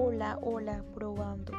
Hola, hola, probando.